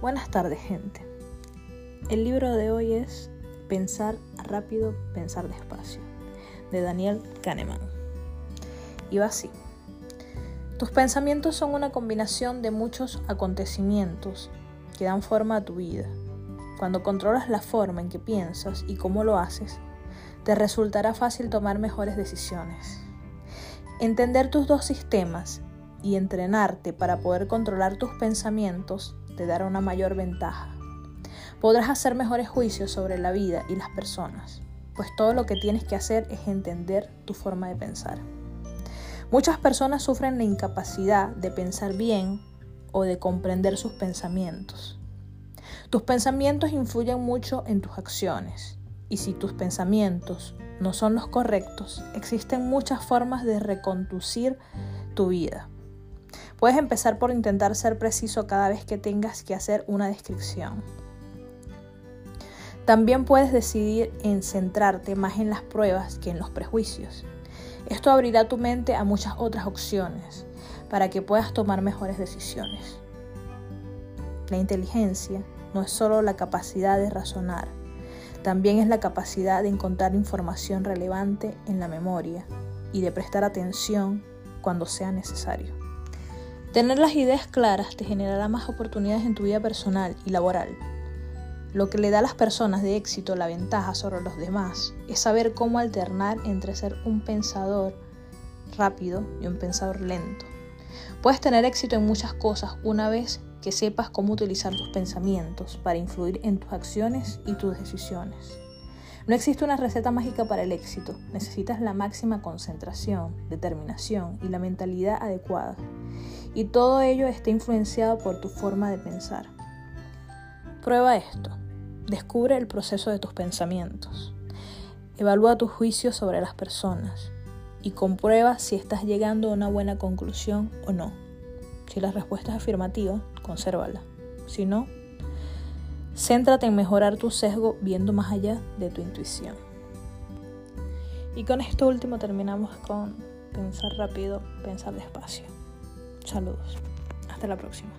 Buenas tardes, gente. El libro de hoy es Pensar rápido, pensar despacio, de Daniel Kahneman. Y va así. Tus pensamientos son una combinación de muchos acontecimientos que dan forma a tu vida. Cuando controlas la forma en que piensas y cómo lo haces, te resultará fácil tomar mejores decisiones. Entender tus dos sistemas y entrenarte para poder controlar tus pensamientos te dará una mayor ventaja. Podrás hacer mejores juicios sobre la vida y las personas, pues todo lo que tienes que hacer es entender tu forma de pensar. Muchas personas sufren la incapacidad de pensar bien o de comprender sus pensamientos. Tus pensamientos influyen mucho en tus acciones y si tus pensamientos no son los correctos, existen muchas formas de reconducir tu vida. Puedes empezar por intentar ser preciso cada vez que tengas que hacer una descripción. También puedes decidir en centrarte más en las pruebas que en los prejuicios. Esto abrirá tu mente a muchas otras opciones para que puedas tomar mejores decisiones. La inteligencia no es solo la capacidad de razonar, también es la capacidad de encontrar información relevante en la memoria y de prestar atención cuando sea necesario. Tener las ideas claras te generará más oportunidades en tu vida personal y laboral. Lo que le da a las personas de éxito la ventaja sobre los demás es saber cómo alternar entre ser un pensador rápido y un pensador lento. Puedes tener éxito en muchas cosas una vez que sepas cómo utilizar tus pensamientos para influir en tus acciones y tus decisiones. No existe una receta mágica para el éxito, necesitas la máxima concentración, determinación y la mentalidad adecuada y todo ello está influenciado por tu forma de pensar. Prueba esto. Descubre el proceso de tus pensamientos. Evalúa tu juicio sobre las personas y comprueba si estás llegando a una buena conclusión o no. Si la respuesta es afirmativa, consérvala. Si no, céntrate en mejorar tu sesgo viendo más allá de tu intuición. Y con esto último terminamos con pensar rápido, pensar despacio. Saludos. Hasta la próxima.